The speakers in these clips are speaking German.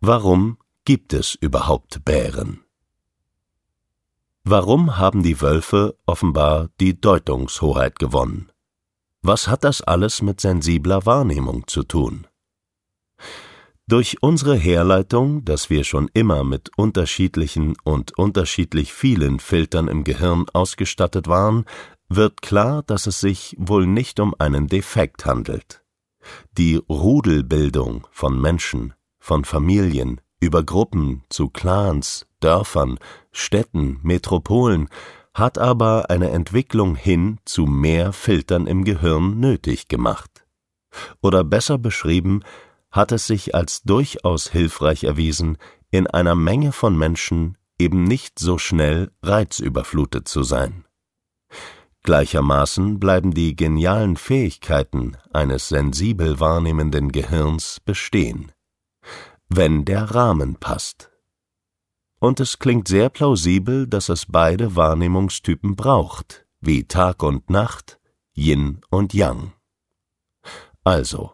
Warum gibt es überhaupt Bären? Warum haben die Wölfe offenbar die Deutungshoheit gewonnen? Was hat das alles mit sensibler Wahrnehmung zu tun? Durch unsere Herleitung, dass wir schon immer mit unterschiedlichen und unterschiedlich vielen Filtern im Gehirn ausgestattet waren, wird klar, dass es sich wohl nicht um einen Defekt handelt. Die Rudelbildung von Menschen von Familien über Gruppen zu Clans, Dörfern, Städten, Metropolen, hat aber eine Entwicklung hin zu mehr Filtern im Gehirn nötig gemacht. Oder besser beschrieben, hat es sich als durchaus hilfreich erwiesen, in einer Menge von Menschen eben nicht so schnell reizüberflutet zu sein. Gleichermaßen bleiben die genialen Fähigkeiten eines sensibel wahrnehmenden Gehirns bestehen wenn der Rahmen passt. Und es klingt sehr plausibel, dass es beide Wahrnehmungstypen braucht, wie Tag und Nacht, Yin und Yang. Also,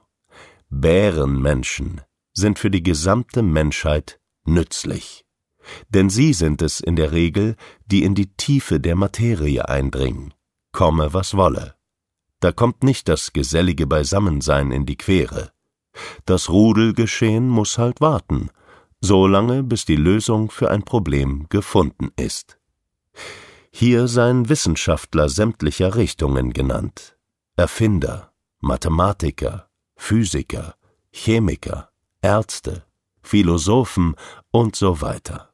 Bärenmenschen sind für die gesamte Menschheit nützlich, denn sie sind es in der Regel, die in die Tiefe der Materie eindringen, komme was wolle. Da kommt nicht das gesellige Beisammensein in die Quere. Das Rudelgeschehen muss halt warten, so lange bis die Lösung für ein Problem gefunden ist. Hier seien Wissenschaftler sämtlicher Richtungen genannt, Erfinder, Mathematiker, Physiker, Chemiker, Ärzte, Philosophen und so weiter.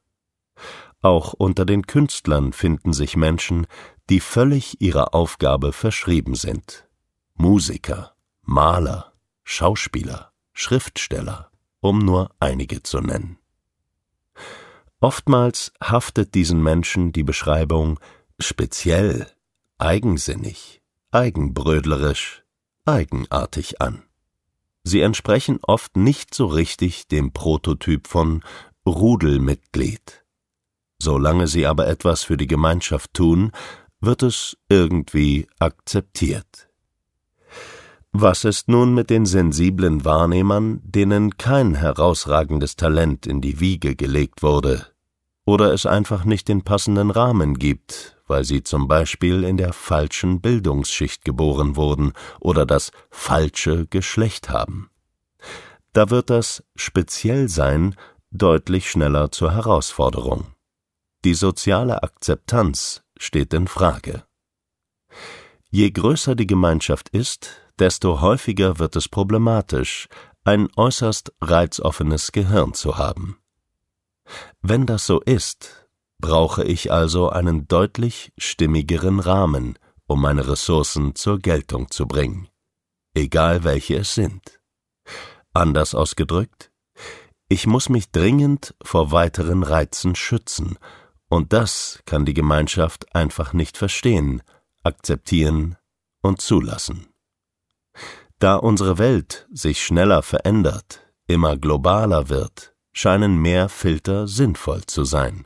Auch unter den Künstlern finden sich Menschen, die völlig ihrer Aufgabe verschrieben sind. Musiker, Maler, Schauspieler, Schriftsteller, um nur einige zu nennen. Oftmals haftet diesen Menschen die Beschreibung speziell, eigensinnig, eigenbrödlerisch, eigenartig an. Sie entsprechen oft nicht so richtig dem Prototyp von Rudelmitglied. Solange sie aber etwas für die Gemeinschaft tun, wird es irgendwie akzeptiert. Was ist nun mit den sensiblen Wahrnehmern, denen kein herausragendes Talent in die Wiege gelegt wurde, oder es einfach nicht den passenden Rahmen gibt, weil sie zum Beispiel in der falschen Bildungsschicht geboren wurden oder das falsche Geschlecht haben? Da wird das Speziellsein deutlich schneller zur Herausforderung. Die soziale Akzeptanz steht in Frage. Je größer die Gemeinschaft ist, desto häufiger wird es problematisch, ein äußerst reizoffenes Gehirn zu haben. Wenn das so ist, brauche ich also einen deutlich stimmigeren Rahmen, um meine Ressourcen zur Geltung zu bringen, egal welche es sind. Anders ausgedrückt, ich muss mich dringend vor weiteren Reizen schützen, und das kann die Gemeinschaft einfach nicht verstehen, akzeptieren und zulassen. Da unsere Welt sich schneller verändert, immer globaler wird, scheinen mehr Filter sinnvoll zu sein.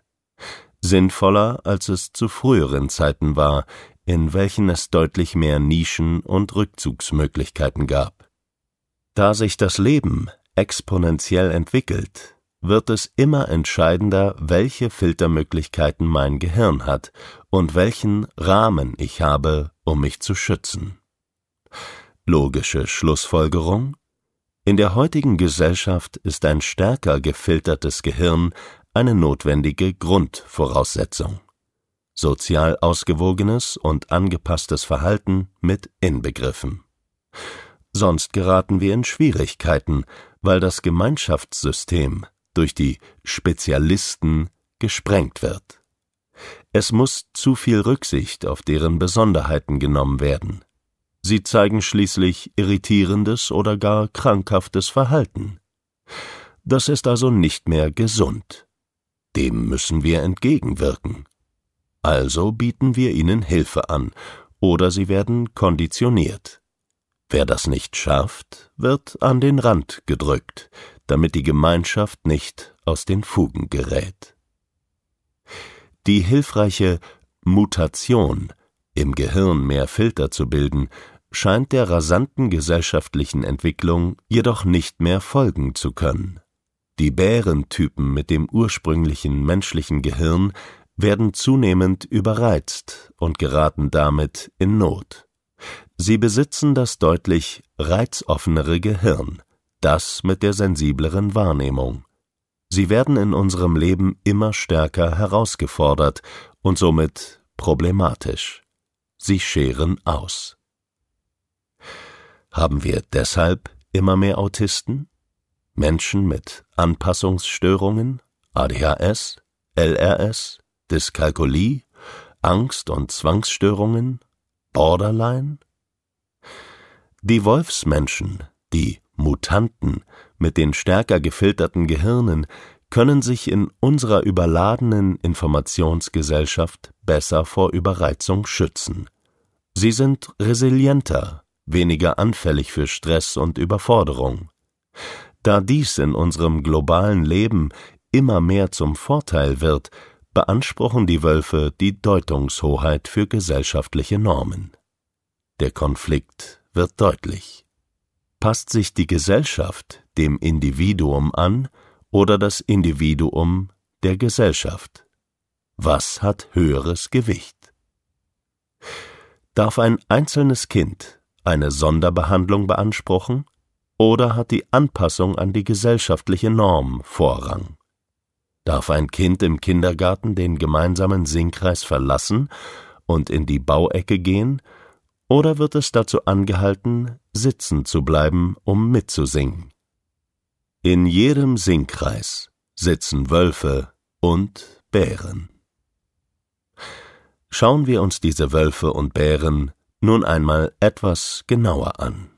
Sinnvoller, als es zu früheren Zeiten war, in welchen es deutlich mehr Nischen und Rückzugsmöglichkeiten gab. Da sich das Leben exponentiell entwickelt, wird es immer entscheidender, welche Filtermöglichkeiten mein Gehirn hat und welchen Rahmen ich habe, um mich zu schützen. Logische Schlussfolgerung In der heutigen Gesellschaft ist ein stärker gefiltertes Gehirn eine notwendige Grundvoraussetzung. Sozial ausgewogenes und angepasstes Verhalten mit inbegriffen. Sonst geraten wir in Schwierigkeiten, weil das Gemeinschaftssystem durch die Spezialisten gesprengt wird. Es muss zu viel Rücksicht auf deren Besonderheiten genommen werden. Sie zeigen schließlich irritierendes oder gar krankhaftes Verhalten. Das ist also nicht mehr gesund. Dem müssen wir entgegenwirken. Also bieten wir ihnen Hilfe an, oder sie werden konditioniert. Wer das nicht schafft, wird an den Rand gedrückt, damit die Gemeinschaft nicht aus den Fugen gerät. Die hilfreiche Mutation, im Gehirn mehr Filter zu bilden, scheint der rasanten gesellschaftlichen Entwicklung jedoch nicht mehr folgen zu können. Die Bärentypen mit dem ursprünglichen menschlichen Gehirn werden zunehmend überreizt und geraten damit in Not. Sie besitzen das deutlich reizoffenere Gehirn, das mit der sensibleren Wahrnehmung. Sie werden in unserem Leben immer stärker herausgefordert und somit problematisch. Sie scheren aus. Haben wir deshalb immer mehr Autisten? Menschen mit Anpassungsstörungen, ADHS, LRS, Dyskalkulie, Angst- und Zwangsstörungen, Borderline? Die Wolfsmenschen, die Mutanten mit den stärker gefilterten Gehirnen, können sich in unserer überladenen Informationsgesellschaft besser vor Überreizung schützen. Sie sind resilienter, weniger anfällig für Stress und Überforderung. Da dies in unserem globalen Leben immer mehr zum Vorteil wird, beanspruchen die Wölfe die Deutungshoheit für gesellschaftliche Normen. Der Konflikt wird deutlich. Passt sich die Gesellschaft dem Individuum an oder das Individuum der Gesellschaft? Was hat höheres Gewicht? Darf ein einzelnes Kind eine Sonderbehandlung beanspruchen oder hat die Anpassung an die gesellschaftliche Norm Vorrang? Darf ein Kind im Kindergarten den gemeinsamen Singkreis verlassen und in die Bauecke gehen, oder wird es dazu angehalten, sitzen zu bleiben, um mitzusingen? In jedem Singkreis sitzen Wölfe und Bären. Schauen wir uns diese Wölfe und Bären nun einmal etwas genauer an.